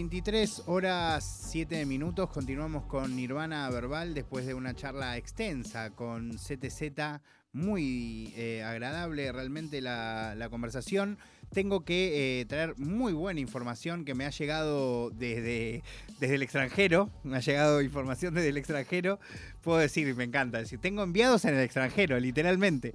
23 horas 7 minutos. Continuamos con Nirvana Verbal después de una charla extensa con CTZ. Muy eh, agradable realmente la, conversación tengo que eh, traer muy buena información que me ha llegado desde, desde el extranjero. Me ha llegado información desde el extranjero. Puedo decir, me encanta decir, tengo enviados en el extranjero, literalmente.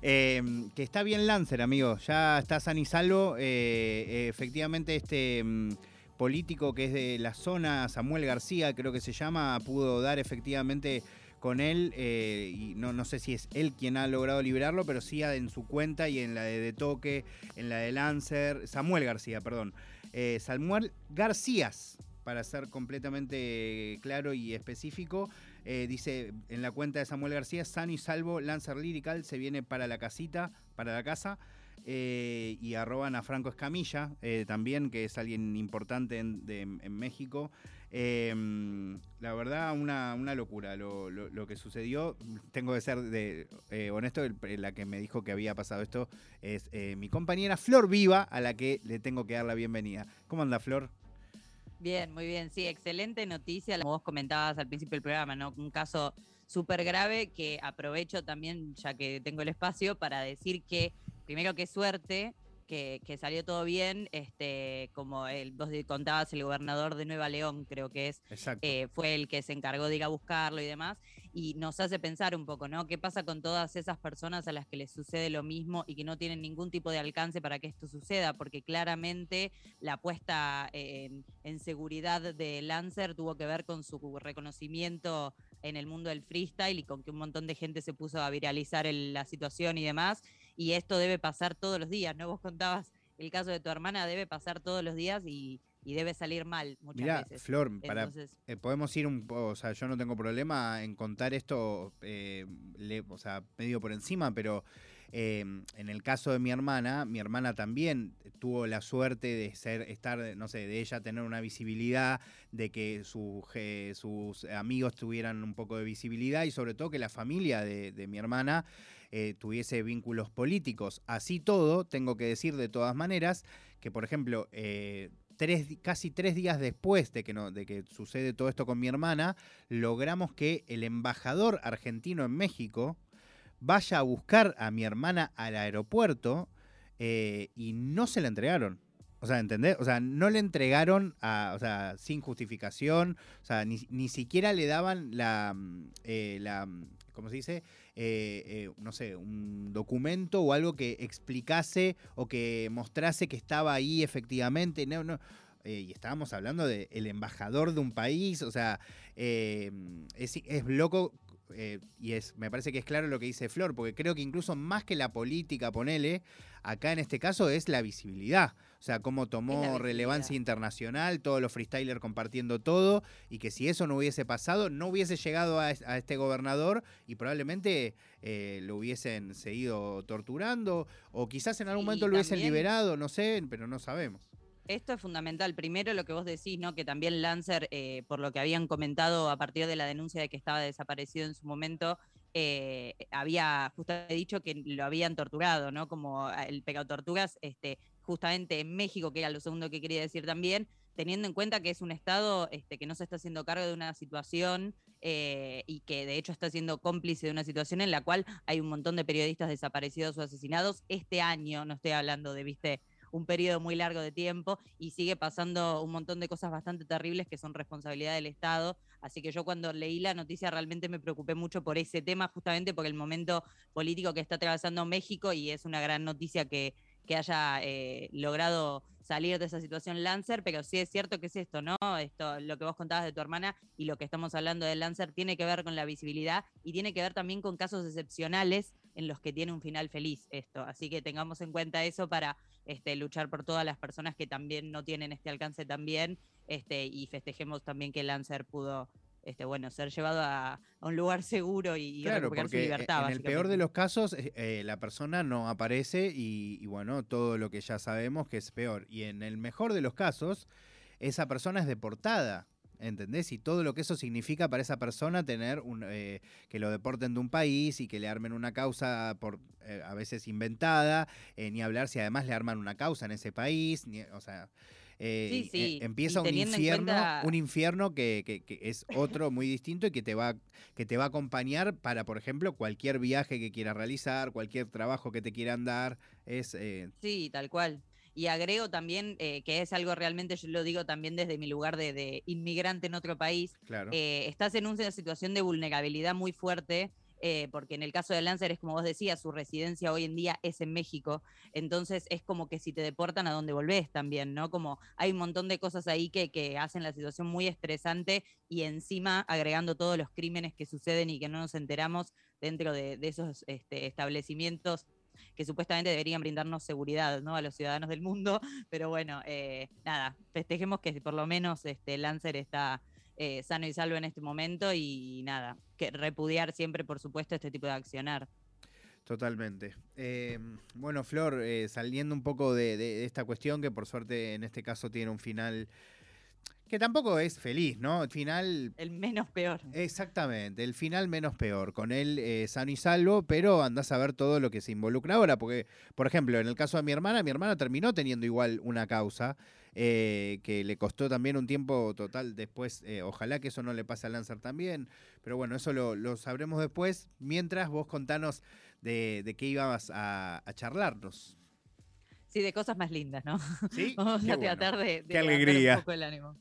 Em, que está bien Lancer, amigo. Ya está san y salvo. Eh, efectivamente, este mm, político que es de la zona, Samuel García, creo que se llama, pudo dar efectivamente con él, eh, y no, no sé si es él quien ha logrado liberarlo, pero sí en su cuenta y en la de, de Toque, en la de Lancer, Samuel García, perdón. Eh, Samuel Garcías, para ser completamente claro y específico, eh, dice en la cuenta de Samuel García, sano y salvo, Lancer Lyrical se viene para la casita, para la casa. Y arroban a Franco Escamilla, también, que es alguien importante en, México, Em, la verdad, una, una locura lo, lo, que sucedió. Tengo que ser eh, honesto, la que me dijo que había pasado esto es eh, mi compañera Flor Viva, a la que le tengo que dar la bienvenida. ¿Cómo anda, Flor? Bien, muy bien. Sí, excelente noticia. Como vos comentabas al principio del programa, ¿no? Un caso súper grave que aprovecho también, ya que tengo el espacio, para decir que, primero, qué suerte que, salió todo bien, este, como el, vos contabas, el gobernador de Nueva León, creo que es, eh, fue el que se encargó de ir a buscarlo y demás, y nos hace pensar un poco, ¿no? ¿Qué pasa con todas esas personas a las que les sucede lo mismo y que no tienen ningún tipo de alcance para que esto suceda? Porque claramente la puesta en, en seguridad de Lancer tuvo que ver con su reconocimiento en el mundo del freestyle y con que un montón de gente se puso a viralizar la situación y demás y esto debe pasar todos los días, ¿no? Vos contabas el caso de tu hermana, debe pasar todos los días y, debe salir mal muchas Mirá, veces. Flor, para, eh, podemos ir un poco, o sea, yo no tengo problema en contar esto, eh, o sea, medio por encima, pero Em, en el caso de mi hermana, mi hermana también tuvo la suerte de ser, estar, no sé, de ella tener una visibilidad, de que sus amigos tuvieran un poco de visibilidad y sobre todo que la familia de, mi hermana eh, tuviese vínculos políticos. Así todo, tengo que decir de todas maneras que, por ejemplo, eh, Tres, casi tres días después de que, no, de que sucede todo esto con mi hermana, logramos que el embajador argentino en México, vaya a buscar a mi hermana al aeropuerto eh, y no se la entregaron. O sea, ¿entendés? O sea, no le entregaron a, o sea, sin justificación, o sea, ni, siquiera le daban la, mm, la mm, ¿cómo se dice? Eh, no sé, un documento o algo que explicase o que mostrase que estaba ahí efectivamente. No, no. y estábamos hablando del embajador de un país, o sea, es, es loco eh, y es, me parece que es claro lo que dice Flor, porque creo que incluso más que la política, ponele, acá en este caso es la visibilidad. O sea, cómo tomó relevancia internacional, todos los freestylers compartiendo todo, y que si eso no hubiese pasado, no hubiese llegado a, este gobernador y probablemente eh, lo hubiesen seguido torturando, o quizás en algún momento lo hubiesen liberado, no sé, pero no sabemos. Esto es fundamental. Primero lo que vos decís, ¿no? Que también Lancer, eh, por lo que habían comentado a partir de la denuncia de que estaba desaparecido en su momento, eh, había justamente dicho que lo habían torturado, ¿no? Como el pecado tortugas, este, justamente en México, que era lo segundo que quería decir también, teniendo en cuenta que es un Estado este, que no se está haciendo cargo de una situación eh, y que de hecho está siendo cómplice de una situación en la cual hay un montón de periodistas desaparecidos o asesinados. Este año, no estoy hablando de, viste, un periodo muy largo de tiempo y sigue pasando un montón de cosas bastante terribles que son responsabilidad del Estado. Así que yo cuando leí la noticia realmente me preocupé mucho por ese tema, justamente por el momento político que está atravesando México y es una gran noticia que, que haya eh, logrado salir de esa situación Lancer, pero sí es cierto que es esto, ¿no? Esto, lo que vos contabas de tu hermana y lo que estamos hablando de Lancer tiene que ver con la visibilidad y tiene que ver también con casos excepcionales en los que tiene un final feliz esto. Así que tengamos en cuenta eso para este, luchar por todas las personas que también no tienen este alcance también este, y festejemos también que Lancer pudo este, bueno, ser llevado a, un lugar seguro y, recuperar su libertad. En el peor de los casos, eh, eh, la persona no aparece y, bueno, todo lo que ya sabemos que es peor. Y en el mejor de los casos, esa persona es deportada. ¿Entendés? Y todo lo que eso significa para esa persona tener un, eh, que lo deporten de un país y que le armen una causa por a veces inventada, ni hablar si además le arman una causa en ese país, o sea, eh, eh, empieza un infierno, un infierno que, es otro muy distinto y que te va que te va a acompañar para, por ejemplo, cualquier viaje que quieras realizar, cualquier trabajo que te quieran dar. Es, eh, Sí, tal cual. Y agrego también que es algo realmente, yo lo digo también desde mi lugar de, inmigrante en otro país, claro. estás en una situación de vulnerabilidad muy fuerte eh, porque en el caso de Lancer es como vos decías, su residencia hoy en día es en México, entonces es como que si te deportan a dónde volvés también, ¿no? Como hay un montón de cosas ahí que, que hacen la situación muy estresante y encima agregando todos los crímenes que suceden y que no nos enteramos dentro de, esos este, establecimientos que supuestamente deberían brindarnos seguridad ¿no? a los ciudadanos del mundo, pero bueno, eh, nada, festejemos que por lo menos este, Lancer está eh, sano y salvo en este momento y nada, que repudiar siempre, por supuesto, este tipo de accionar. Totalmente. Em, bueno, Flor, eh, saliendo un poco de, esta cuestión, que por suerte en este caso tiene un final que tampoco es feliz, ¿no? El final... El menos peor. Exactamente, el final menos peor, con él eh, sano y salvo, pero andás a ver todo lo que se involucra ahora, porque, por ejemplo, en el caso de mi hermana, mi hermana terminó teniendo igual una causa, eh, que le costó también un tiempo total después, eh, ojalá que eso no le pase a Lancer también, pero bueno, eso lo, sabremos después, mientras vos contanos de, qué ibas a, charlarnos. Sí, de cosas más lindas, ¿no? Sí. Vamos a tratar de, de qué alegría. un poco el ánimo.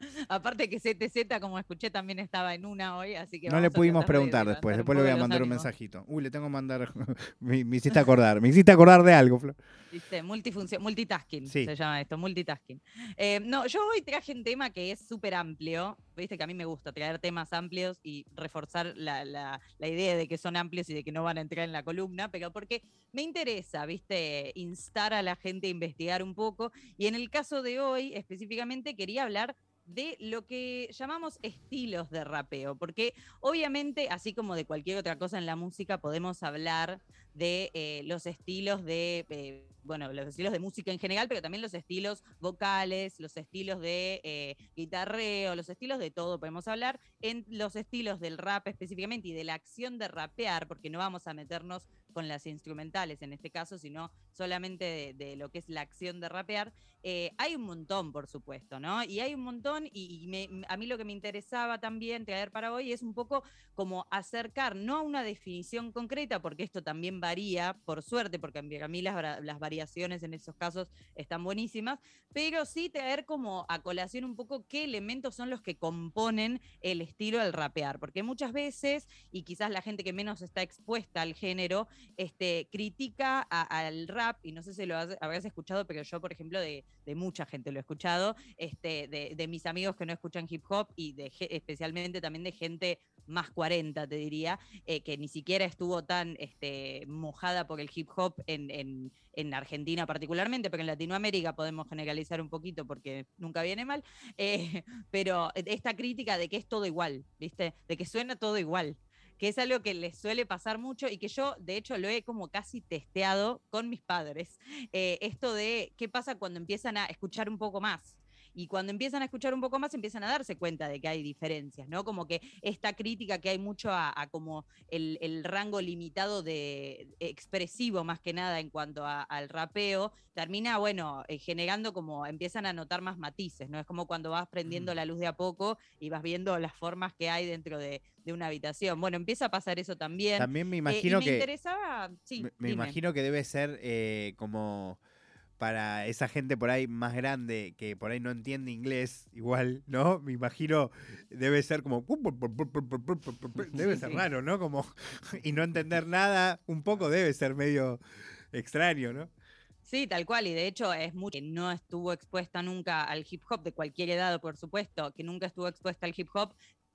Aparte que CTZ, como escuché, también estaba en una hoy, así que... No le pudimos preguntar después, después le voy a mandar un mensajito. Uy, le tengo que mandar... me, hiciste acordar, me hiciste acordar de algo, Flor. Viste, multifunción, multitasking se llama esto, multitasking. Eh, no, yo hoy traje un tema que es súper amplio, viste que a mí me gusta traer temas amplios y reforzar la, la, la idea de que son amplios y de que no van a entrar en la columna, pero porque me interesa, viste, instar a la gente a investigar un poco. Y en el caso de hoy, específicamente, quería hablar de lo que llamamos estilos de rapeo, porque obviamente, así como de cualquier otra cosa en la música, podemos hablar de eh, los estilos de, eh, bueno, los estilos de música en general, pero también los estilos vocales, los estilos de eh, guitarreo, los estilos de todo, podemos hablar, en los estilos del rap específicamente y de la acción de rapear, porque no vamos a meternos con las instrumentales en este caso, sino solamente de, lo que es la acción de rapear, eh, hay un montón, por supuesto, ¿no? Y hay un montón, y, a mí lo que me interesaba también traer para hoy es un poco como acercar, no a una definición concreta, porque esto también varía, por suerte, porque a mí las, las variaciones en esos casos están buenísimas, pero sí traer como a colación un poco qué elementos son los que componen el estilo del rapear, porque muchas veces, y quizás la gente que menos está expuesta al género, este, critica al rap, y no sé si lo habrás escuchado, pero yo, por ejemplo, de, mucha gente lo he escuchado, este, de, mis amigos que no escuchan hip hop y de, especialmente también de gente más 40, te diría, eh, que ni siquiera estuvo tan este, mojada por el hip hop en, Argentina particularmente, pero en Latinoamérica podemos generalizar un poquito porque nunca viene mal, eh, pero esta crítica de que es todo igual, ¿viste? De que suena todo igual que es algo que les suele pasar mucho y que yo, de hecho, lo he como casi testeado con mis padres. Eh, esto de qué pasa cuando empiezan a escuchar un poco más. Y cuando empiezan a escuchar un poco más, empiezan a darse cuenta de que hay diferencias, ¿no? Como que esta crítica que hay mucho a, como el, rango limitado de expresivo más que nada en cuanto al rapeo, termina, bueno, eh, generando como empiezan a notar más matices, ¿no? Es como cuando vas prendiendo la luz de a poco y vas viendo las formas que hay dentro de, una habitación. Bueno, empieza a pasar eso también. También me eh, imagino que. Interesaba, sí, me, imagino que debe ser eh, como para esa gente por ahí más grande que por ahí no entiende inglés, igual, ¿no? Me imagino, debe ser como. Debe ser raro, ¿no? Como. Y no entender nada, un poco debe ser medio extraño, ¿no? Sí, tal cual, y de hecho es mucho que no estuvo expuesta nunca al hip hop, de cualquier edad, por supuesto, que nunca estuvo expuesta al hip hop,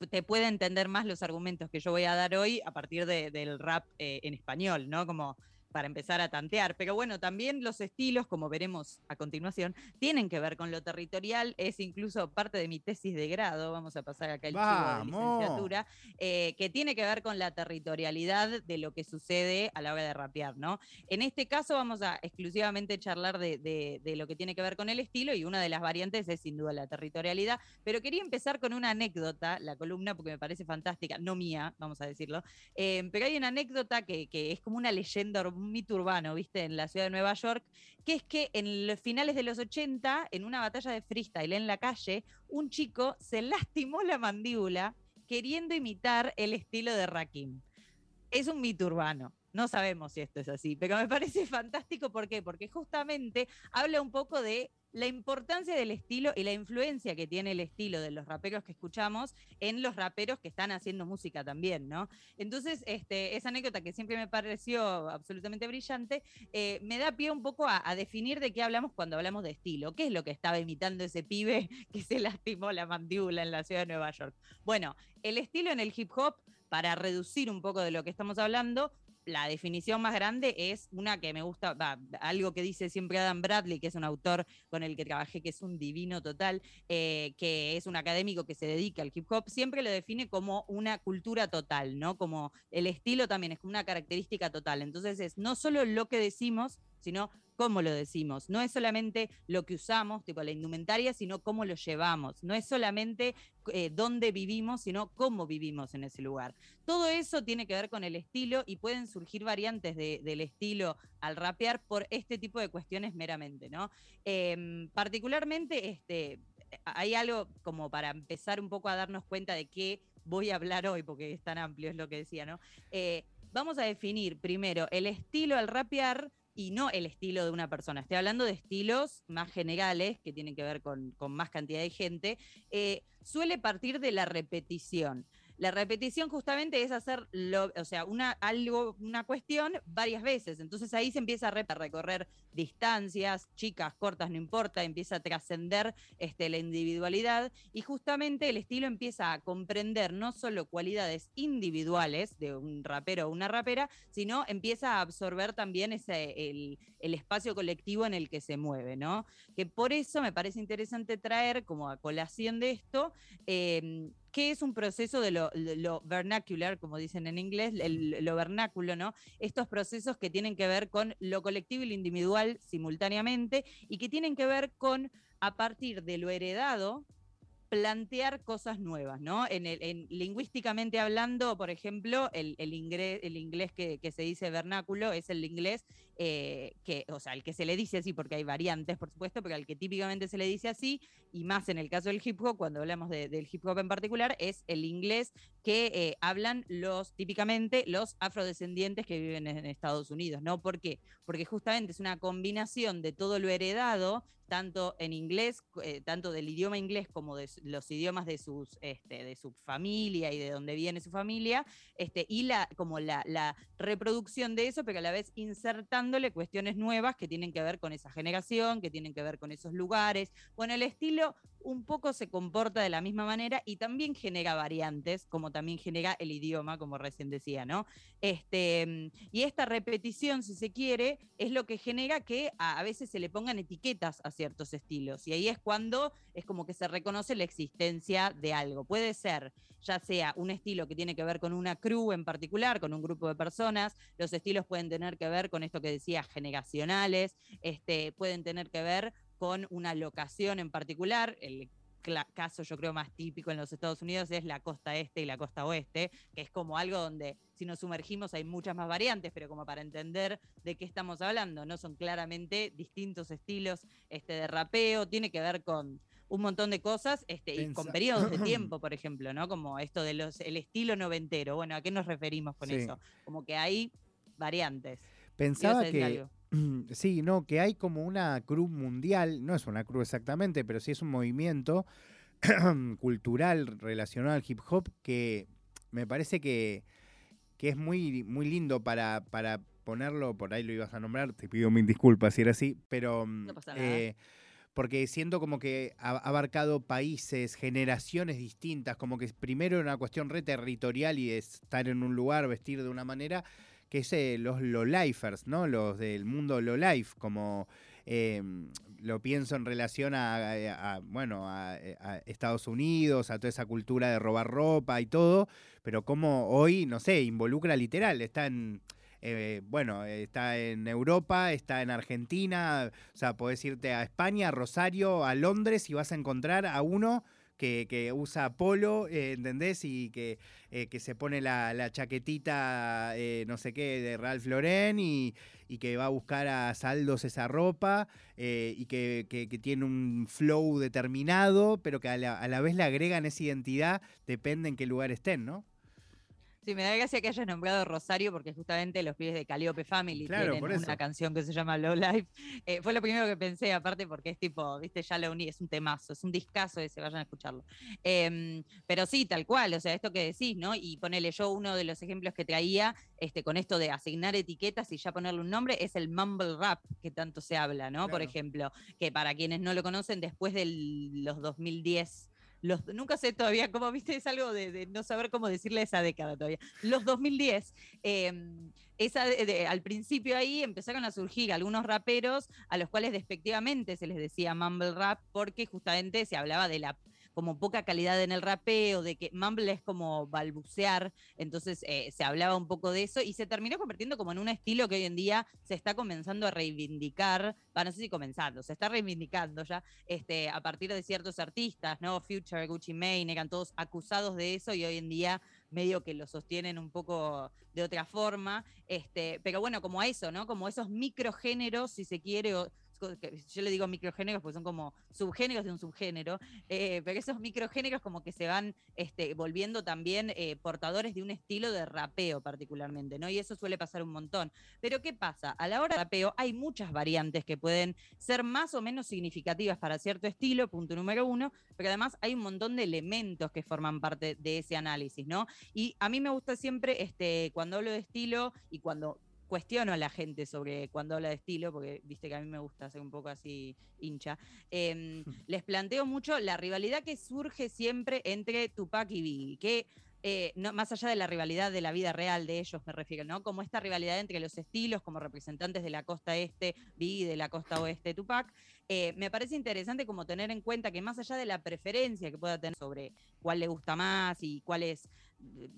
te puede entender más los argumentos que yo voy a dar hoy a partir del rap eh, en español, ¿no? Como para empezar a tantear. Pero bueno, también los estilos, como veremos a continuación, tienen que ver con lo territorial. Es incluso parte de mi tesis de grado, vamos a pasar acá el chivo de licenciatura, eh, que tiene que ver con la territorialidad de lo que sucede a la hora de rapear, ¿no? En este caso vamos a exclusivamente charlar de, de lo que tiene que ver con el estilo y una de las variantes es sin duda la territorialidad. Pero quería empezar con una anécdota, la columna, porque me parece fantástica, no mía, vamos a decirlo. Eh, pero hay una anécdota que, que es como una leyenda un mito urbano, ¿viste? En la ciudad de Nueva York, que es que en los finales de los 80, en una batalla de freestyle en la calle, un chico se lastimó la mandíbula queriendo imitar el estilo de Rakim. Es un mito urbano. No sabemos si esto es así, pero me parece fantástico. ¿Por qué? Porque justamente habla un poco de la importancia del estilo y la influencia que tiene el estilo de los raperos que escuchamos en los raperos que están haciendo música también, ¿no? Entonces, este, esa anécdota que siempre me pareció absolutamente brillante, eh, me da pie un poco a, a, definir de qué hablamos cuando hablamos de estilo. ¿Qué es lo que estaba imitando ese pibe que se lastimó la mandíbula en la ciudad de Nueva York? Bueno, el estilo en el hip hop, para reducir un poco de lo que estamos hablando, la definición más grande es una que me gusta, algo que dice siempre Adam Bradley, que es un autor con el que trabajé, que es un divino total, eh, que es un académico que se dedica al hip hop, siempre lo define como una cultura total, ¿no? Como el estilo también es como una característica total. Entonces es no solo lo que decimos, sino cómo lo decimos. No es solamente lo que usamos, tipo la indumentaria, sino cómo lo llevamos. No es solamente eh, dónde vivimos, sino cómo vivimos en ese lugar. Todo eso tiene que ver con el estilo y pueden surgir variantes del estilo al rapear por este tipo de cuestiones meramente, ¿no? Em, particularmente, este, hay algo como para empezar un poco a darnos cuenta de qué voy a hablar hoy, porque es tan amplio, es lo que decía, ¿no? Eh, vamos a definir primero el estilo al rapear y no el estilo de una persona. Estoy hablando de estilos más generales que tienen que ver con, con más cantidad de gente. Eh, suele partir de la repetición. La repetición justamente es hacer lo, o sea, una, algo, una cuestión varias veces. Entonces ahí se empieza a recorrer distancias, chicas, cortas, no importa, empieza a trascender este, la individualidad y justamente el estilo empieza a comprender no solo cualidades individuales de un rapero o una rapera, sino empieza a absorber también ese, el, espacio colectivo en el que se mueve, ¿no? Que por eso me parece interesante traer como a colación de esto eh, ¿Qué es un proceso de lo, vernacular, como dicen en inglés, lo vernáculo, ¿no? Estos procesos que tienen que ver con lo colectivo y lo individual simultáneamente y que tienen que ver con, a partir de lo heredado, plantear cosas nuevas, ¿no? En, el, lingüísticamente hablando, por ejemplo, el, el inglés que, se dice vernáculo es el inglés eh, que, o sea, el que se le dice así, porque hay variantes, por supuesto, pero al que típicamente se le dice así, y más en el caso del hip hop, cuando hablamos del hip hop en particular, es el inglés que eh, hablan los, típicamente, los afrodescendientes que viven en Estados Unidos, ¿no? ¿Por qué? Porque justamente es una combinación de todo lo heredado tanto en inglés, eh, tanto del idioma inglés como de los idiomas de, sus, este, de su familia y de donde viene su familia, este, y la, como la, la, reproducción de eso, pero a la vez cuestiones nuevas que tienen que ver con esa generación, que tienen que ver con esos lugares. Bueno, el estilo un poco se comporta de la misma manera y también genera variantes, como también genera el idioma, como recién decía, ¿no? Este, y esta repetición, si se quiere, es lo que genera que a, a veces se le pongan etiquetas a ciertos estilos. Y ahí es cuando es como que se reconoce la existencia de algo. Puede ser ya sea un estilo que tiene que ver con una crew en particular, con un grupo de personas, los estilos pueden tener que ver con esto que decía, generacionales, este, pueden tener que ver con una locación en particular. El caso yo creo más típico en los Estados Unidos es la costa este y la costa oeste, que es como algo donde si nos sumergimos hay muchas más variantes, pero como para entender de qué estamos hablando, no son claramente distintos estilos este, de rapeo, tiene que ver con un montón de cosas este, y con periodos de tiempo, por ejemplo, ¿no? Como esto de los el estilo noventero. Bueno, ¿a qué nos referimos con eso? Como que hay variantes. Pensaba que Sí, no, que hay como una cruz mundial, no es una cruz exactamente, pero sí es un movimiento cultural relacionado al hip hop que me parece que, que es muy, muy lindo para, para ponerlo, por ahí lo ibas a nombrar, te pido mil disculpas si era así, pero... Mm, no pasa nada. Eh, porque siento como que ha abarcado países, generaciones distintas, como que primero era una cuestión re territorial y estar en un lugar, vestir de una manera, que es eh, los low-lifers, ¿no? Los del mundo low-life, como em, lo pienso en relación a, bueno, a, Estados Unidos, a toda esa cultura de robar ropa y todo, pero como hoy, no sé, involucra literal, está en... Eh, bueno, está en Europa, está en Argentina, o sea, podés irte a España, a Rosario, a Londres y vas a encontrar a uno que, usa polo, eh, ¿entendés? Y que, eh, que se pone la, chaquetita, eh, no sé qué, de Ralph Lauren y, que va a buscar a saldos esa ropa y que, tiene un flow determinado, pero que a la, a la vez le agregan esa identidad, depende en qué lugar estén, ¿no? Sí, me da gracia que hayas nombrado Rosario porque justamente los pibes de Calliope Family tienen una canción que se llama Low Life. Eh, fue lo primero que pensé, aparte porque es tipo, viste, ya lo uní, es un temazo, es un discazo ese, vayan a escucharlo. Em, pero sí, tal cual, o sea, esto que decís, ¿no? Y ponele yo uno de los ejemplos que traía este, con esto de asignar etiquetas y ya ponerle un nombre, es el mumble rap que tanto se habla, ¿no? Por ejemplo, que para quienes no lo conocen, después de los 2010 nunca sé todavía cómo, viste, es algo de, no saber cómo decirle esa década todavía. Los 2010, em, esa al principio ahí empezaron a surgir algunos raperos a los cuales despectivamente se les decía mumble rap porque justamente se hablaba de la como poca calidad en el rapeo, de que Mumble es como balbucear, entonces eh, se hablaba un poco de eso y se terminó convirtiendo como en un estilo que hoy en día se está comenzando a reivindicar, bueno, no sé si comenzando, se está reivindicando ya este, a partir de ciertos artistas, ¿no? Future, Gucci Mane, eran todos acusados de eso y hoy en día medio que lo sostienen un poco de otra forma, este, pero bueno, como a eso, ¿no? Como esos microgéneros, si se quiere, yo le digo microgéneros porque son como subgéneros de un subgénero, eh, pero esos microgéneros como que se van este, volviendo también eh, portadores de un estilo de rapeo particularmente, ¿no? Y eso suele pasar un montón. Pero ¿qué pasa? A la hora de rapeo hay muchas variantes que pueden ser más o menos significativas para cierto estilo, punto número uno, pero además hay un montón de elementos que forman parte de ese análisis, ¿no? Y a mí me gusta siempre, este, cuando hablo de estilo y cuando cuestiono a la gente sobre cuando habla de estilo, porque viste que a mí me gusta ser un poco así hincha, em, les planteo mucho la rivalidad que surge siempre entre Tupac y Biggie, que eh, no, más allá de la rivalidad de la vida real de ellos, me refiero, ¿no? Como esta rivalidad entre los estilos, como representantes de la costa este, Biggie de la costa oeste, Tupac, eh, me parece interesante como tener en cuenta que más allá de la preferencia que pueda tener sobre cuál le gusta más y cuál es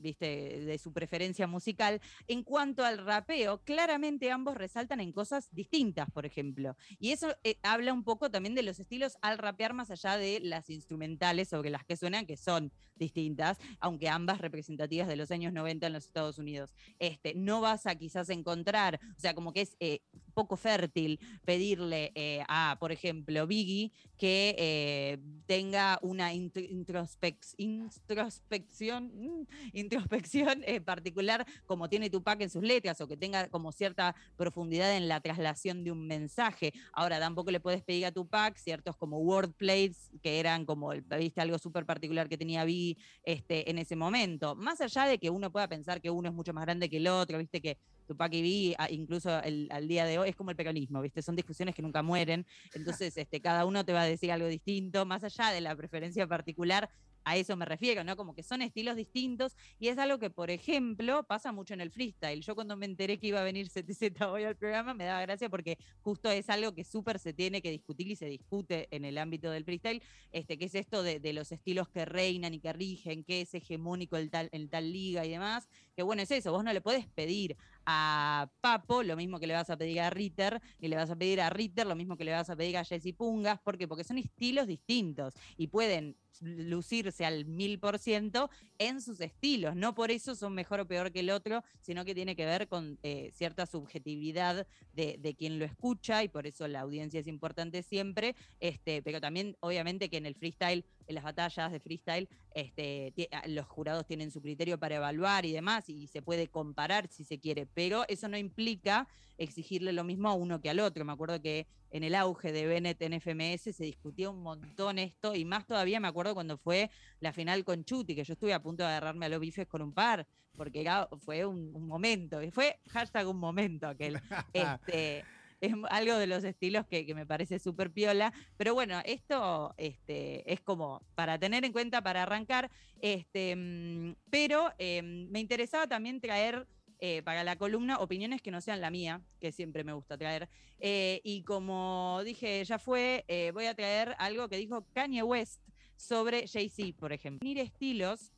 viste, de su preferencia musical. En cuanto al rapeo, claramente ambos resaltan en cosas distintas, por ejemplo. Y eso eh, habla un poco también de los estilos al rapear más allá de las instrumentales sobre las que suenan, que son distintas, aunque ambas representativas de los años 90 en los Estados Unidos. Este, no vas a quizás encontrar, o sea, como que es eh, poco fértil pedirle eh, a, por ejemplo, Biggie que tenga una introspección, mm, introspección eh, particular como tiene Tupac en sus letras o que tenga como cierta profundidad en la traslación de un mensaje. Ahora, tampoco le puedes pedir a Tupac ciertos como wordplays que eran como, viste, algo súper particular que tenía Vi este, en ese momento. Más allá de que uno pueda pensar que uno es mucho más grande que el otro, viste que Tupac y Vi, incluso al día de hoy, es como el peronismo, ¿viste? Son discusiones que nunca mueren. Entonces, este, cada uno te va a decir algo distinto, más allá de la preferencia particular a eso me refiero, ¿no? Como que son estilos distintos y es algo que, por ejemplo, pasa mucho en el freestyle. Yo cuando me enteré que iba a venir CTZ hoy al programa me daba gracia porque justo es algo que súper se tiene que discutir y se discute en el ámbito del freestyle, este, que es esto de, los estilos que reinan y que rigen, que es hegemónico en tal, en tal liga y demás, que bueno, es eso, vos no le podés pedir a Papo lo mismo que le vas a pedir a Ritter, y le vas a pedir a Ritter lo mismo que le vas a pedir a Jesse Pungas, ¿por qué? Porque son estilos distintos y pueden lucirse al mil por ciento en sus estilos. No por eso son mejor o peor que el otro, sino que tiene que ver con eh, cierta subjetividad de, quien lo escucha y por eso la audiencia es importante siempre. Este, pero también, obviamente, que en el freestyle, en las batallas de freestyle, este, ah, los jurados tienen su criterio para evaluar y demás, y se puede comparar si se quiere, pero eso no implica exigirle lo mismo a uno que al otro. Me acuerdo que en el auge de Bennett en FMS se discutía un montón esto, y más todavía me acuerdo cuando fue la final con Chuti, que yo estuve a punto de agarrarme a los bifes con un par, porque fue un, momento, y fue hashtag un momento aquel. este, es algo de los estilos que, me parece súper piola. Pero bueno, esto este, es como para tener en cuenta, para arrancar. Este, mm, pero em, me interesaba también traer eh, para la columna opiniones que no sean la mía, que siempre me gusta traer. Eh, y como dije, ya fue, eh, voy a traer algo que dijo Kanye West sobre Jay-Z, por ejemplo. Unir estilos,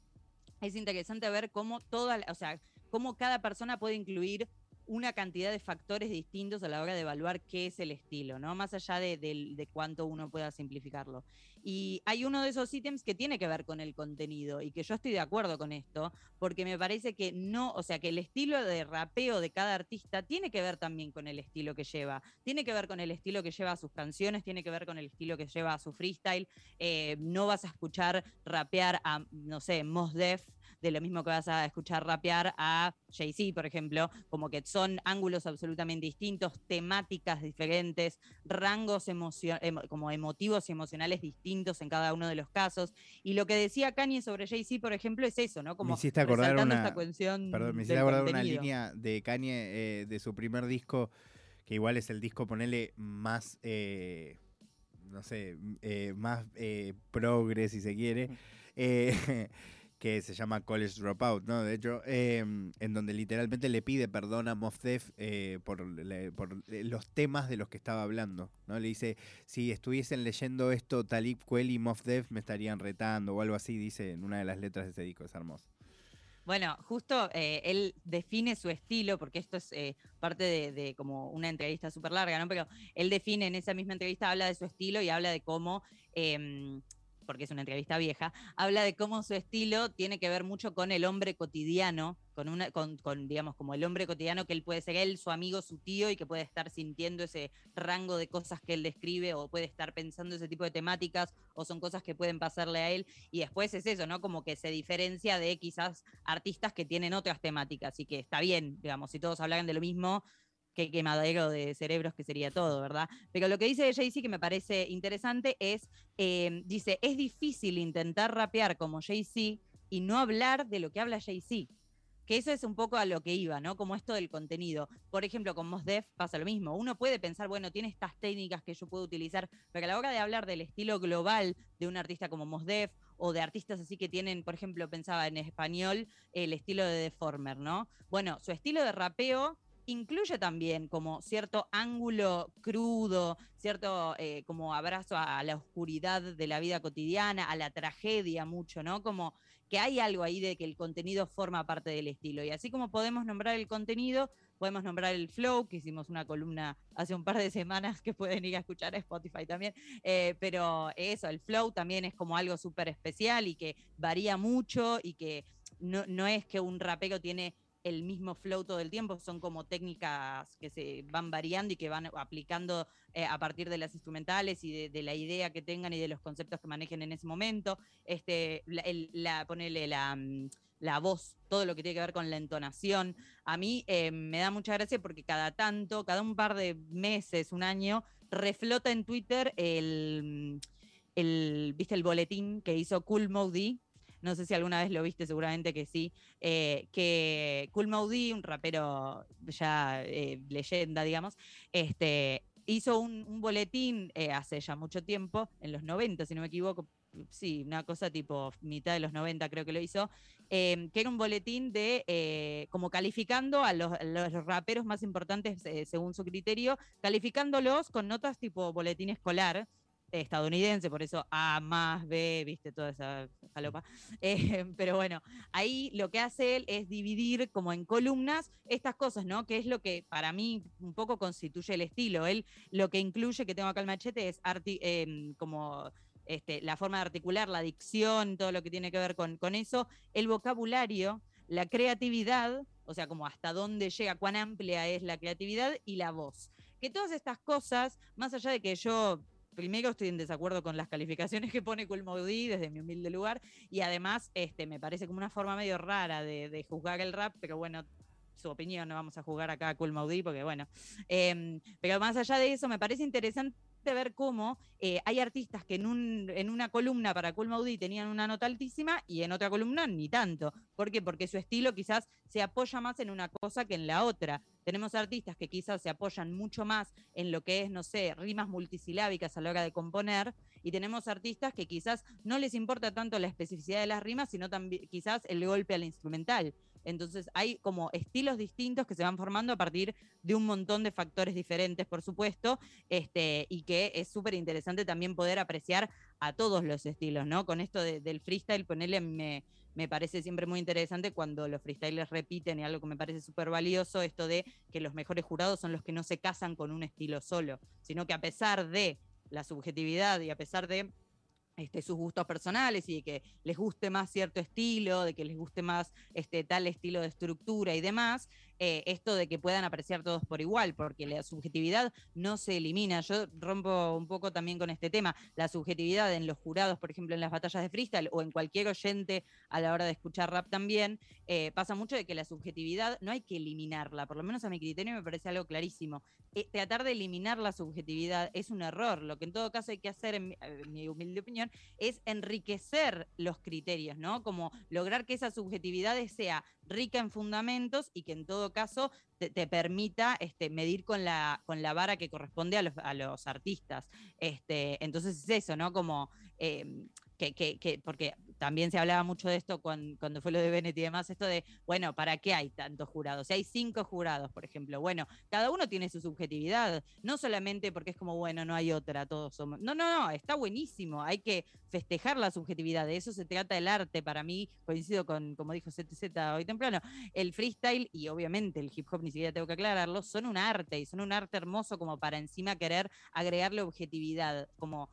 es interesante ver cómo toda, o sea, cómo cada persona puede incluir una cantidad de factores distintos a la hora de evaluar qué es el estilo, ¿no? Más allá de, de, cuánto uno pueda simplificarlo. Y hay uno de esos ítems que tiene que ver con el contenido y que yo estoy de acuerdo con esto, porque me parece que no, o sea, que el estilo de rapeo de cada artista tiene que ver también con el estilo que lleva, tiene que ver con el estilo que lleva a sus canciones, tiene que ver con el estilo que lleva a su freestyle. Eh, no vas a escuchar rapear a, no sé, Mos Def de lo mismo que vas a escuchar rapear a Jay-Z, por ejemplo, como que son ángulos absolutamente distintos, temáticas diferentes, rangos como emotivos y emocionales distintos en cada uno de los casos. Y lo que decía Kanye sobre Jay-Z, por ejemplo, es eso, ¿no? Como me hiciste acordar una, perdón, me hiciste acordar una línea de Kanye eh, de su primer disco, que igual es el disco, ponele, más... Eh, no sé, eh, más progres si se quiere. que se llama College Dropout, ¿no? De hecho, em, en donde literalmente le pide perdón a Moff Def eh, por, por, los temas de los que estaba hablando, ¿no? Le dice, si estuviesen leyendo esto Talib Kweli y Moff Def me estarían retando o algo así, dice en una de las letras de ese disco, es hermoso. Bueno, justo eh, él define su estilo, porque esto es eh, parte de, de, como una entrevista súper larga, ¿no? Pero él define en esa misma entrevista, habla de su estilo y habla de cómo em, porque es una entrevista vieja, habla de cómo su estilo tiene que ver mucho con el hombre cotidiano, con, una, con, digamos, como el hombre cotidiano que él puede ser él, su amigo, su tío, y que puede estar sintiendo ese rango de cosas que él describe, o puede estar pensando ese tipo de temáticas, o son cosas que pueden pasarle a él, y después es eso, ¿no? Como que se diferencia de quizás artistas que tienen otras temáticas, y que está bien, digamos, si todos hablaran de lo mismo, qué quemadero de cerebros que sería todo, ¿verdad? Pero lo que dice Jay-Z que me parece interesante es, eh, dice, es difícil intentar rapear como Jay-Z y no hablar de lo que habla Jay-Z. Que eso es un poco a lo que iba, ¿no? Como esto del contenido. Por ejemplo, con Mos Def pasa lo mismo. Uno puede pensar, bueno, tiene estas técnicas que yo puedo utilizar, pero a la hora de hablar del estilo global de un artista como Mos Def o de artistas así que tienen, por ejemplo, pensaba en español, el estilo de Deformer, ¿no? Bueno, su estilo de rapeo incluye también como cierto ángulo crudo, cierto eh, como abrazo a, la oscuridad de la vida cotidiana, a la tragedia mucho, ¿no? Como que hay algo ahí de que el contenido forma parte del estilo. Y así como podemos nombrar el contenido, podemos nombrar el flow, que hicimos una columna hace un par de semanas que pueden ir a escuchar a Spotify también, eh, pero eso, el flow también es como algo súper especial y que varía mucho y que no, no es que un rapero tiene el mismo flow todo el tiempo, son como técnicas que se van variando y que van aplicando eh, a partir de las instrumentales y de, la idea que tengan y de los conceptos que manejen en ese momento. Este, la, la, mm, la, voz, todo lo que tiene que ver con la entonación. A mí eh, me da mucha gracia porque cada tanto, cada un par de meses, un año, reflota en Twitter el, el, ¿viste el boletín que hizo Cool Modi? No sé si alguna vez lo viste, seguramente que sí, eh, que Cool Maudie, un rapero ya eh, leyenda, digamos, este, hizo un, boletín eh, hace ya mucho tiempo, en los 90, si no me equivoco, sí, una cosa tipo mitad de los 90 creo que lo hizo, que era un boletín de como calificando a los raperos más importantes según su criterio, calificándolos con notas tipo boletín escolar, estadounidense, por eso A más B, viste, toda esa jalopa. Eh, pero bueno, ahí lo que hace él es dividir como en columnas estas cosas, ¿no? Que es lo que para mí un poco constituye el estilo. Él lo que incluye, que tengo acá el machete, es em, como este, la forma de articular, la dicción, todo lo que tiene que ver con, con eso, el vocabulario, la creatividad, o sea, como hasta dónde llega, cuán amplia es la creatividad y la voz. Que todas estas cosas, más allá de que yo primero estoy en desacuerdo con las calificaciones que pone Maudí desde mi humilde lugar y además este, me parece como una forma medio rara de, juzgar el rap, pero bueno, su opinión, no vamos a jugar acá a Maudí porque bueno, em, pero más allá de eso me parece interesante ver cómo eh, hay artistas que en, un, en una columna para Cool Maudí tenían una nota altísima y en otra columna ni tanto. ¿Por qué? Porque su estilo quizás se apoya más en una cosa que en la otra. Tenemos artistas que quizás se apoyan mucho más en lo que es, no sé, rimas multisilábicas a la hora de componer, y tenemos artistas que quizás no les importa tanto la especificidad de las rimas, sino también quizás el golpe al instrumental. Entonces hay como estilos distintos que se van formando a partir de un montón de factores diferentes, por supuesto, este, y que es súper interesante también poder apreciar a todos los estilos, ¿no? Con esto del freestyle, ponerle me, me parece siempre muy interesante cuando los freestylers repiten, y algo que me parece súper valioso, esto de que los mejores jurados son los que no se casan con un estilo solo, sino que a pesar de la subjetividad y a pesar de este, sus gustos personales y de que les guste más cierto estilo, de que les guste más este, tal estilo de estructura y demás, eh, esto de que puedan apreciar todos por igual, porque la subjetividad no se elimina. Yo rompo un poco también con este tema. La subjetividad en los jurados, por ejemplo, en las batallas de freestyle o en cualquier oyente a la hora de escuchar rap también, eh, pasa mucho de que la subjetividad no hay que eliminarla, por lo menos a mi criterio me parece algo clarísimo. Eh, tratar de eliminar la subjetividad es un error. Lo que en todo caso hay que hacer, en mi humilde opinión, es enriquecer los criterios, ¿no? Como lograr que esa subjetividad sea rica en fundamentos y que en todo caso te, permita este, medir con la, con la vara que corresponde a los, a los artistas. Este, entonces es eso, ¿no? Como em, que, que, que, porque también se hablaba mucho de esto cuando, fue lo de Bennett y demás, esto de, bueno, ¿para qué hay tantos jurados? Si hay cinco jurados, por ejemplo, bueno, cada uno tiene su subjetividad, no solamente porque es como, bueno, no hay otra, todos somos. No, no, no, está buenísimo, hay que festejar la subjetividad, de eso se trata el arte, para mí, coincido con, como dijo ZZ hoy temprano, el freestyle y obviamente el hip hop, ni siquiera tengo que aclararlo, son un arte y son un arte hermoso como para encima querer agregarle objetividad, como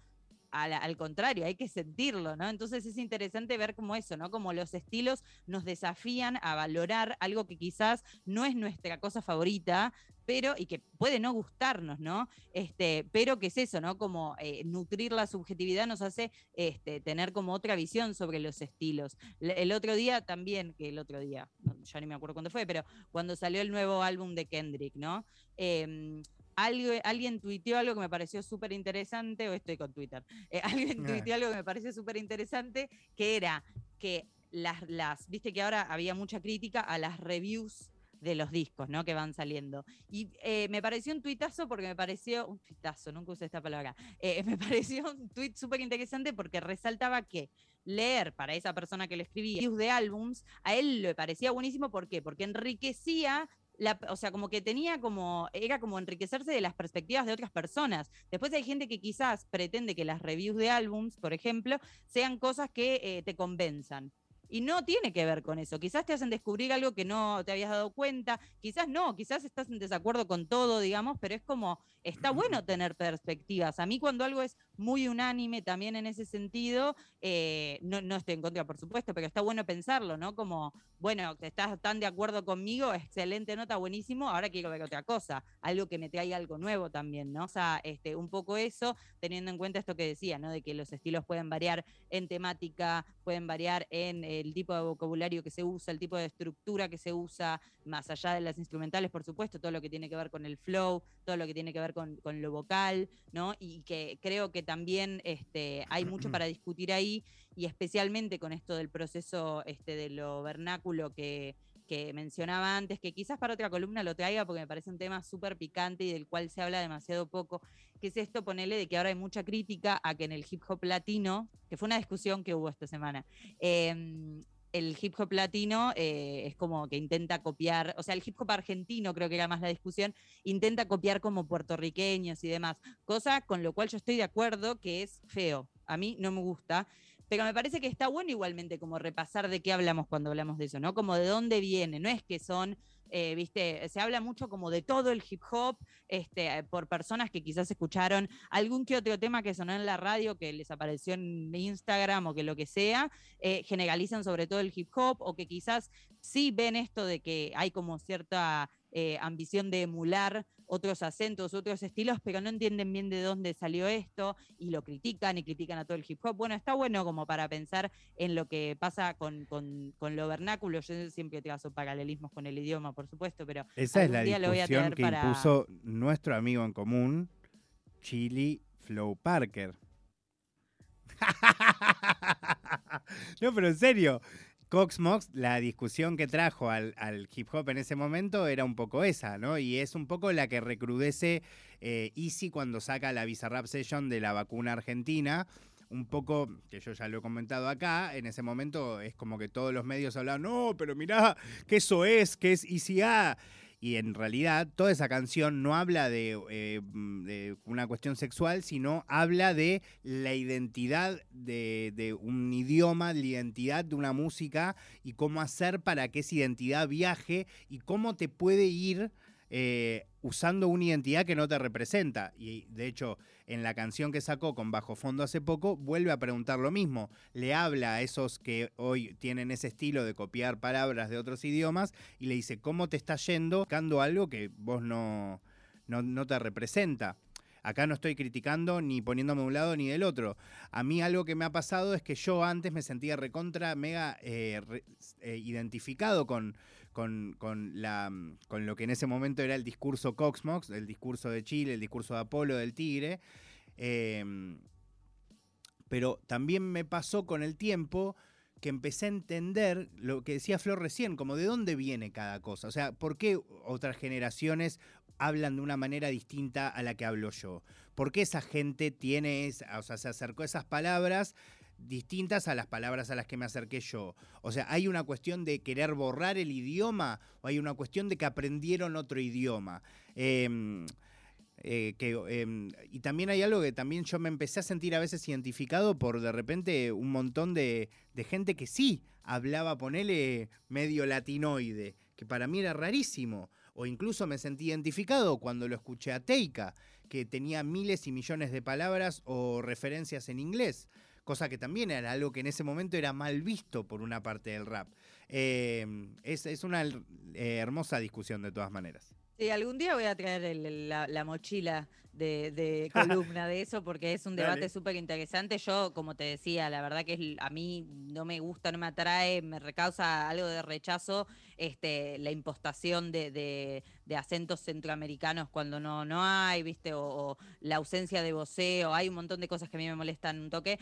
al, contrario, hay que sentirlo, ¿no? Entonces es interesante ver cómo eso, ¿no? Como los estilos nos desafían a valorar algo que quizás no es nuestra cosa favorita, pero, y que puede no gustarnos, ¿no? Este, pero que es eso, ¿no? Como eh, nutrir la subjetividad nos hace este, tener como otra visión sobre los estilos. El otro día también, que el otro día, ya ni me acuerdo cuándo fue, pero cuando salió el nuevo álbum de Kendrick, ¿no? Alguien tuiteó algo que me pareció súper interesante, o estoy con Twitter, eh, alguien tuiteó algo que me pareció súper interesante, que era que las, las, viste que ahora había mucha crítica a las reviews de los discos, ¿no? Que van saliendo. Y eh, me pareció un tuitazo porque me pareció, un tuitazo, nunca usé esta palabra, eh, me pareció un tuit súper interesante porque resaltaba que leer para esa persona que le escribía reviews de álbums, a él le parecía buenísimo, ¿por qué? Porque enriquecía o sea, como que tenía como, era como enriquecerse de las perspectivas de otras personas. Después hay gente que quizás pretende que las reviews de álbums, por ejemplo, sean cosas que eh, te convenzan. Y no tiene que ver con eso. Quizás te hacen descubrir algo que no te habías dado cuenta, quizás no, quizás estás en desacuerdo con todo, digamos, pero es como, está bueno tener perspectivas. A mí cuando algo es muy unánime también en ese sentido, eh, no, no, estoy en contra, por supuesto, pero está bueno pensarlo, ¿no? Como, bueno, estás tan de acuerdo conmigo, excelente nota, buenísimo, ahora quiero ver otra cosa, algo que me traiga algo nuevo también, ¿no? O sea, este, un poco eso, teniendo en cuenta esto que decía, ¿no? De que los estilos pueden variar en temática, pueden variar en... El tipo de vocabulario que se usa, el tipo de estructura que se usa, más allá de las instrumentales, por supuesto, todo lo que tiene que ver con el flow, todo lo que tiene que ver con, lo vocal, ¿no? Y que creo que también este, hay mucho para discutir ahí, y especialmente con esto del proceso este, de lo vernáculo que, que mencionaba antes, que quizás para otra columna lo traiga porque me parece un tema súper picante y del cual se habla demasiado poco, que es esto, ponerle de que ahora hay mucha crítica a que en el hip hop latino, que fue una discusión que hubo esta semana, em, el hip hop latino eh, es como que intenta copiar, o sea, el hip hop argentino creo que era más la discusión, intenta copiar como puertorriqueños y demás, cosa con lo cual yo estoy de acuerdo que es feo, a mí no me gusta, pero me parece que está bueno igualmente como repasar de qué hablamos cuando hablamos de eso, ¿no? Como de dónde viene, no es que son eh, viste, se habla mucho como de todo el hip hop, este, por personas que quizás escucharon algún que otro tema que sonó en la radio, que les apareció en Instagram o que lo que sea, eh, generalizan sobre todo el hip hop o que quizás sí ven esto de que hay como cierta eh, ambición de emular otros acentos, otros estilos, pero no entienden bien de dónde salió esto y lo critican y critican a todo el hip hop. Bueno, está bueno como para pensar en lo que pasa con, lo vernáculo. Yo siempre trazo paralelismos con el idioma, por supuesto, pero esa es la discusión que impuso nuestro amigo en común, Chili Flow Parker. no, pero en serio, Cox Mox, la discusión que trajo al, hip hop en ese momento era un poco esa, ¿no? Y es un poco la que recrudece eh, Easy cuando saca la Visa Rap Session de la vacuna argentina. un poco, que yo ya lo he comentado acá, en ese momento es como que todos los medios hablaban, no, pero mirá, que eso es, que es ICA. Y en realidad toda esa canción no habla eh, de, una cuestión sexual, sino habla de la identidad de, un idioma, la identidad de una música y cómo hacer para que esa identidad viaje y cómo te puede ir eh, usando una identidad que no te representa. Y de hecho, en la canción que sacó con Bajo Fondo hace poco, vuelve a preguntar lo mismo. Le habla a esos que hoy tienen ese estilo de copiar palabras de otros idiomas y le dice, ¿cómo te está yendo buscando algo que vos no, no, te representa? Acá no estoy criticando ni poniéndome de un lado ni del otro. A mí algo que me ha pasado es que yo antes me sentía recontra, mega eh, eh, identificado con, con, con, la, mm, con lo que en ese momento era el discurso Coxmox, el discurso de Chile, el discurso de Apolo del Tigre. Em, pero también me pasó con el tiempo que empecé a entender lo que decía Flor recién, como de dónde viene cada cosa. O sea, ¿por qué otras generaciones hablan de una manera distinta a la que hablo yo? ¿Por qué esa gente tiene, esa, o sea, se acercó a esas palabras distintas a las palabras a las que me acerqué yo. O sea, ¿hay una cuestión de querer borrar el idioma o hay una cuestión de que aprendieron otro idioma? Em, eh, que, em, y también hay algo que también yo me empecé a sentir a veces identificado por de repente un montón de, gente que sí hablaba, ponele medio latinoide, que para mí era rarísimo. O incluso me sentí identificado cuando lo escuché a Teika, que tenía miles y millones de palabras o referencias en inglés cosa que también era algo que en ese momento era mal visto por una parte del rap. Eh, es, una eh, hermosa discusión de todas maneras. Sí, algún día voy a traer la, mochila de, columna de eso porque es un debate súper interesante. Yo, como te decía, la verdad que a mí no me gusta, no me atrae, me recausa algo de rechazo este, la impostación de, acentos centroamericanos cuando no, no hay, ¿viste? O, o, la ausencia de voceo. Hay un montón de cosas que a mí me molestan un toque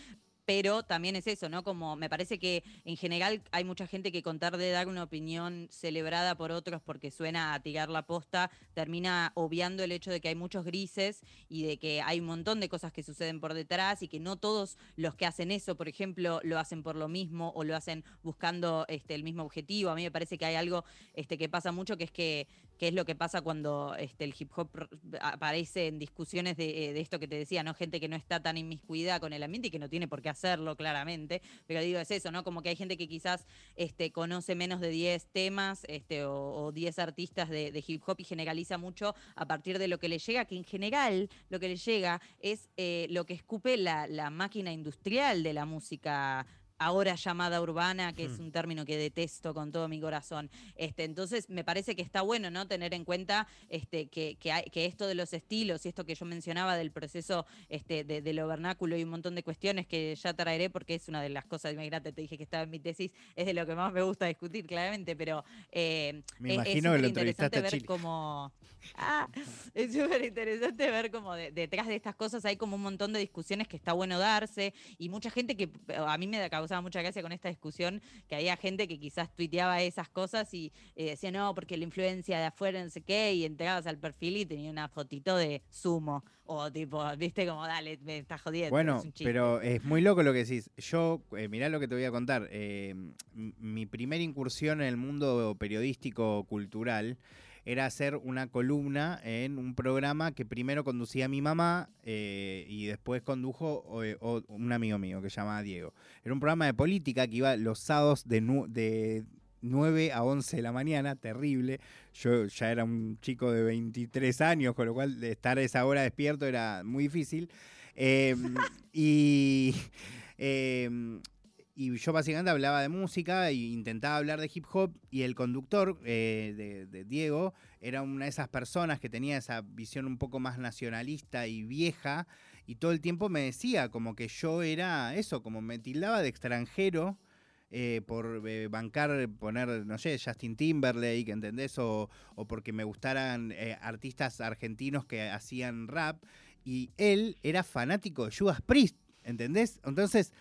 pero también es eso, ¿no? Como me parece que en general hay mucha gente que contar de dar una opinión celebrada por otros porque suena a tirar la posta, termina obviando el hecho de que hay muchos grises y de que hay un montón de cosas que suceden por detrás y que no todos los que hacen eso, por ejemplo, lo hacen por lo mismo o lo hacen buscando este, el mismo objetivo. A mí me parece que hay algo este, que pasa mucho que es que, que es lo que pasa cuando este, el hip hop aparece en discusiones de, eh, de esto que te decía, ¿no? Gente que no está tan inmiscuida con el ambiente y que no tiene por qué hacer hacerlo claramente, pero digo, es eso, ¿no? Como que hay gente que quizás este, conoce menos de 10 temas este, o, 10 artistas de, hip hop y generaliza mucho a partir de lo que le llega, que en general lo que le llega es eh, lo que escupe la, la máquina industrial de la música ahora llamada urbana, que es hmm. un término que detesto con todo mi corazón. Este, entonces, me parece que está bueno, ¿no? Tener en cuenta este, que, que, esto de los estilos y esto que yo mencionaba del proceso este, de, lo vernáculo y un montón de cuestiones que ya traeré porque es una de las cosas, inmigrantes, te dije que estaba en mi tesis, es de lo que más me gusta discutir, claramente, pero eh, me imagino es, que lo interesante ver cómo... Ah, es súper interesante ver cómo detrás de estas cosas hay como un montón de discusiones que está bueno darse y mucha gente que a mí me da causaba mucha gracia con esta discusión, que había gente que quizás tuiteaba esas cosas y eh, decía, no, porque la influencia de afuera, no sé qué, y entrabas al perfil y tenía una fotito de sumo. O tipo, viste, como, dale, me estás jodiendo. Bueno, pero es muy loco lo que decís. Yo, eh, mirá lo que te voy a contar. Eh, mi primera incursión en el mundo periodístico cultural era hacer una columna en un programa que primero conducía mi mamá eh, y después condujo un amigo mío que se llamaba Diego. Era un programa de política que iba los sábados de, de 9 a 11 de la mañana, terrible. Yo ya era un chico de 23 años, con lo cual estar a esa hora despierto era muy difícil. Em, y em, y yo básicamente hablaba de música e intentaba hablar de hip hop y el conductor eh, de, Diego era una de esas personas que tenía esa visión un poco más nacionalista y vieja y todo el tiempo me decía como que yo era eso, como me tildaba de extranjero. Eh, por eh, bancar, poner, no sé, Justin Timberlake, ¿entendés? O, o porque me gustaran artistas argentinos que hacían rap. Y él era fanático de Judas Priest, ¿entendés? Entonces,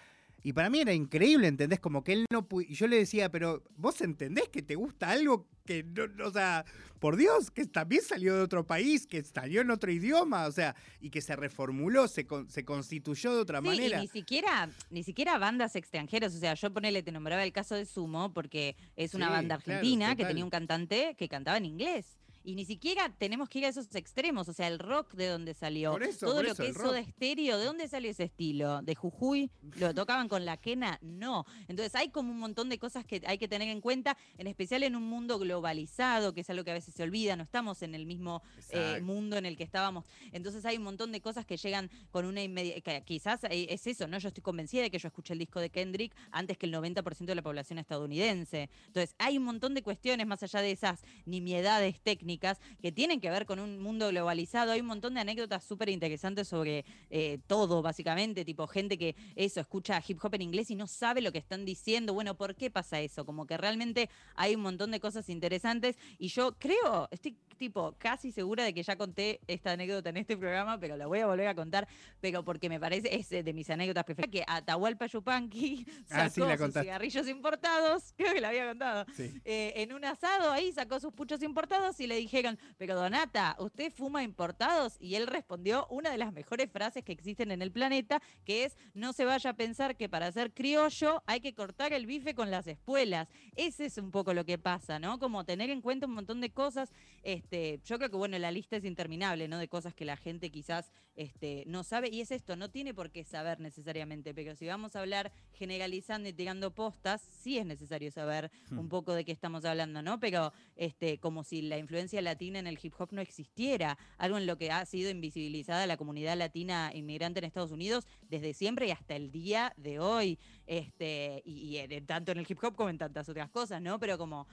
y para mí era increíble, ¿entendés? Como que él no Y yo le decía, pero vos entendés que te gusta algo que no, o sea, por Dios, que también salió de otro país, que salió en otro idioma, o sea, y que se reformuló, se, se constituyó de otra manera. Y ni siquiera, ni siquiera bandas extranjeras, o sea, yo ponele, te nombraba el caso de Sumo, porque es una banda argentina que tenía un cantante que cantaba en inglés. Y ni siquiera tenemos que ir a esos extremos, o sea, el rock de dónde salió, todo lo que es de estéreo, ¿de dónde salió ese estilo? ¿De Jujuy? ¿Lo tocaban con la quena? No. Entonces hay como un montón de cosas que hay que tener en cuenta, en especial en un mundo globalizado, que es algo que a veces se olvida, no estamos en el mismo eh, mundo en el que estábamos. Entonces hay un montón de cosas que llegan con una inmediata, quizás eh, es eso, ¿no? Yo estoy convencida de que yo escuché el disco de Kendrick antes que el 90% de la población estadounidense. Entonces hay un montón de cuestiones más allá de esas nimiedades técnicas que tienen que ver con un mundo globalizado. Hay un montón de anécdotas súper interesantes sobre eh, todo, básicamente, tipo gente que eso, escucha hip hop en inglés y no sabe lo que están diciendo. Bueno, ¿por qué pasa eso? Como que realmente hay un montón de cosas interesantes y yo creo, estoy tipo casi segura de que ya conté esta anécdota en este programa, pero la voy a volver a contar, pero porque me parece, es de mis anécdotas preferidas, que Atahualpa Yupanqui ah, sacó sus cigarrillos importados, creo que la había contado, eh, en un asado ahí sacó sus puchos importados y le dijeron, pero Donata, ¿usted fuma importados? Y él respondió una de las mejores frases que existen en el planeta, que es, no se vaya a pensar que para ser criollo hay que cortar el bife con las espuelas. Ese es un poco lo que pasa, ¿no? Como tener en cuenta un montón de cosas. Este, yo creo que bueno, la lista es interminable, ¿no? De cosas que la gente quizás este, no sabe. Y es esto, no tiene por qué saber necesariamente, pero si vamos a hablar generalizando y tirando postas, sí es necesario saber hmm. un poco de qué estamos hablando, ¿no? Pero este, como si la influencia latina en el hip hop no existiera, algo en lo que ha sido invisibilizada la comunidad latina inmigrante en Estados Unidos desde siempre y hasta el día de hoy. Este, y, y tanto en el hip hop como en tantas otras cosas, ¿no? Pero como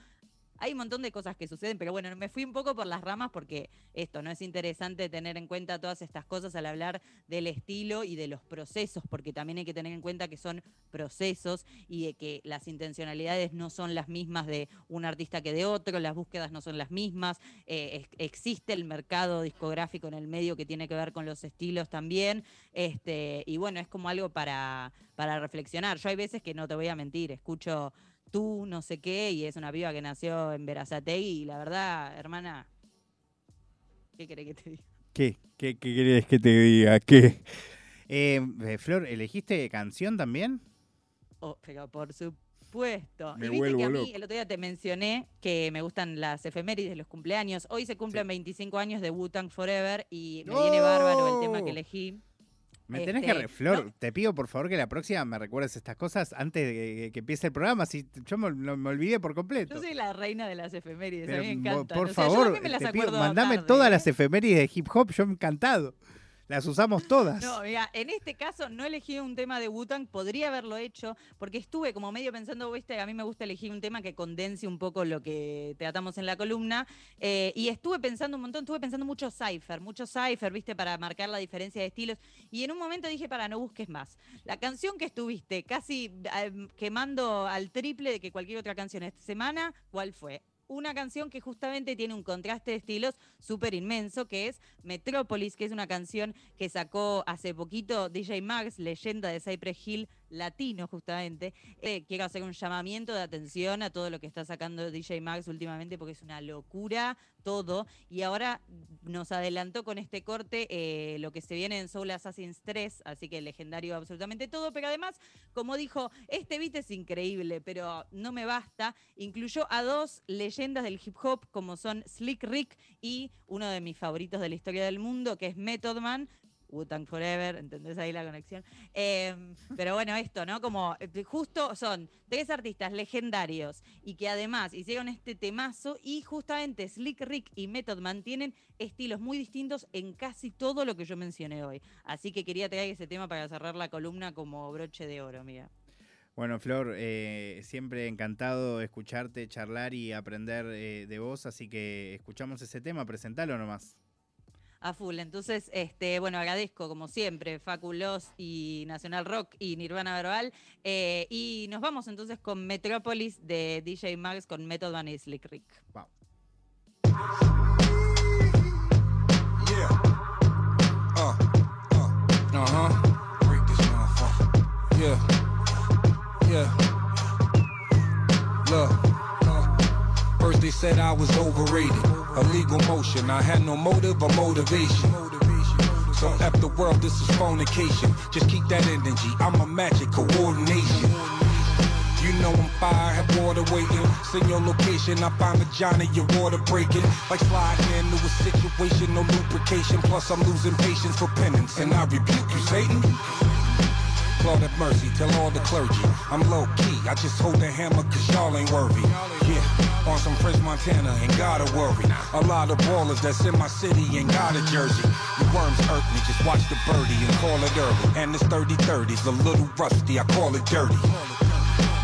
hay un montón de cosas que suceden, pero bueno, me fui un poco por las ramas porque esto no es interesante tener en cuenta todas estas cosas al hablar del estilo y de los procesos, porque también hay que tener en cuenta que son procesos y de que las intencionalidades no son las mismas de un artista que de otro, las búsquedas no son las mismas, eh, existe el mercado discográfico en el medio que tiene que ver con los estilos también, este, y bueno, es como algo para, para reflexionar. Yo hay veces que no te voy a mentir, escucho tú no sé qué, y es una piba que nació en Verazategui, y la verdad, hermana, ¿qué querés que te diga? ¿Qué? ¿Qué, qué querés que te diga? ¿Qué? Eh, eh, Flor, ¿elegiste canción también? Oh, pero por supuesto. Me y viste que a mí el otro día te mencioné que me gustan las efemérides, los cumpleaños. Hoy se cumplen 25 años de Wu-Tang Forever y me viene bárbaro el tema que elegí. Me tenés que, este, Flor, te pido por favor que la próxima me recuerdes estas cosas antes de que, empiece el programa. Si yo me, olvidé por completo. Yo soy la reina de las efemérides, a mí me encanta. Por favor, mandame todas las efemérides de hip hop, yo encantado. Las usamos todas. No, mira, en este caso no elegí un tema de Wu-Tang, podría haberlo hecho, porque estuve como medio pensando, viste, a mí me gusta elegir un tema que condense un poco lo que tratamos en la columna, eh, y estuve pensando un montón, estuve pensando mucho Cypher, mucho Cypher, viste, para marcar la diferencia de estilos, y en un momento dije, para, no busques más. La canción que estuviste casi eh, quemando al triple de que cualquier otra canción esta semana, ¿cuál fue? Una canción que justamente tiene un contraste de estilos súper inmenso, que es Metrópolis, que es una canción que sacó hace poquito DJ Max, leyenda de Cypress Hill, latino justamente. Eh, quiero hacer un llamamiento de atención a todo lo que está sacando DJ Max últimamente porque es una locura todo. Y ahora nos adelantó con este corte eh, lo que se viene en Soul Assassin's 3, así que legendario absolutamente todo. Pero además, como dijo, este beat es increíble, pero no me basta. Incluyó a dos leyendas del hip hop como son Slick Rick y uno de mis favoritos de la historia del mundo, que es Method Man, Wu-Tang Forever, ¿entendés ahí la conexión? Em, pero bueno, esto, ¿no? Como eh, justo son tres artistas legendarios y que además hicieron este temazo y justamente Slick Rick y Method mantienen estilos muy distintos en casi todo lo que yo mencioné hoy. Así que quería traer ese tema para cerrar la columna como broche de oro, mira. Bueno, Flor, eh, siempre encantado escucharte, charlar y aprender eh, de vos, así que escuchamos ese tema, presentalo nomás a full. Entonces, este, bueno, agradezco como siempre Faculos y Nacional Rock y Nirvana Verbal. Eh, y nos vamos entonces con Metrópolis de DJ Max con Method Man y Slick Rick. Wow. Yeah. Uh, uh. Break this motherfucker. Yeah. Yeah. Look. Uh, first they said I was overrated. Illegal motion, I had no motive or motivation. So F the world, this is fornication. Just keep that energy, I'm a magic coordination. You know I'm fire, have water waiting. Send your location, I find vagina, your water breaking. Like sliding into a situation, no lubrication. Plus I'm losing patience for penance, and I rebuke you, Satan. Lord have mercy, tell all the clergy. I'm low key, I just hold the hammer cause y'all ain't worthy. Yeah, on some French Montana, ain't gotta worry. A lot of ballers that's in my city ain't got a jersey. You worms hurt me, just watch the birdie and call it early. And it's 30-30's a little rusty, I call it dirty.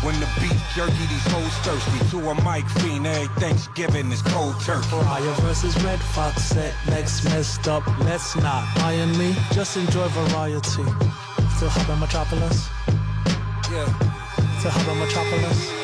When the beef jerky, these hoes thirsty. To a mic fiend, every Thanksgiving is cold turkey. Fire versus Red Fox set next messed up. Let's not iron me, just enjoy variety to Hubba Metropolis. Yeah. To Hubba Metropolis.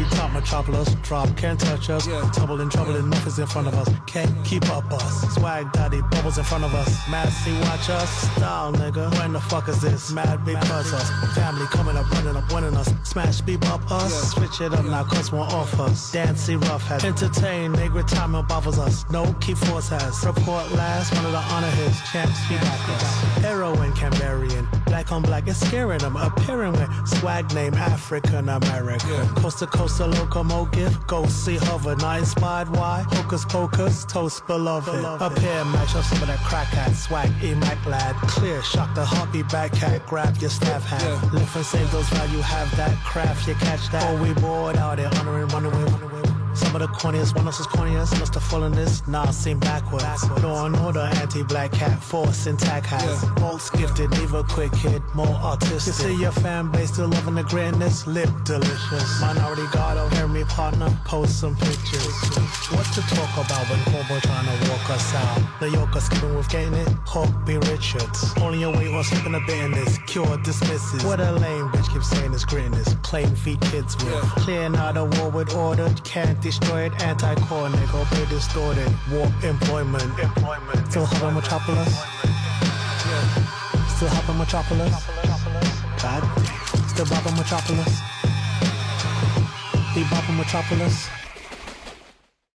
We top Metropolis, drop, can't touch us. Yeah. Trouble in trouble, enough is in front of us. Can't keep up us. Swag daddy, bubbles in front of us. Mad see, watch us. Style, nigga. When the fuck is this? Mad because us. Family coming up, running up, winning us. Smash, beep up us. Yeah. Switch it up now, cause one off us. Dancy rough has entertain, nigga time bothers us. No keep force has. Report last, one of the honor his champs be back us. Heroin Cambarian, black on black, it's scaring them. Appearing with swag name African American. Yeah. Coast to coast, a locomotive. Go see hover, not inspired why? Hocus pocus, toast beloved. Up here, match up some of that crack hat. Swag, E-Mac lad. Clear, shock the heartbeat back hat. Grab your staff hat. Yeah. Lift and save those value, have that craft, you catch that. Oh, we bored out there, honoring, running away, running away. Some of the corniest, one else is corniest, must have fallen this, nah, seem backwards. Law and order, anti-black cat, force intact has. Bolts gifted, neither quick hit, more autistic. You see your fan base still loving the greatness, lip delicious. Minority God, oh, hear me partner, post some pictures. What to talk about when Cowboy trying to walk us out? The yoke us skipping with getting it, Hawk B. Richards. Only your weight or slipping a bit in this, cure dismisses. What a lame bitch keeps saying is greatness, playing feed kids with. Yeah. Clearing out a war with order, can't destroyed, anti-cornic, open distorted, war employment. employment. Still hopping metropolis. Yeah. Still a metropolis. God. Still bopping metropolis. Be bopping metropolis.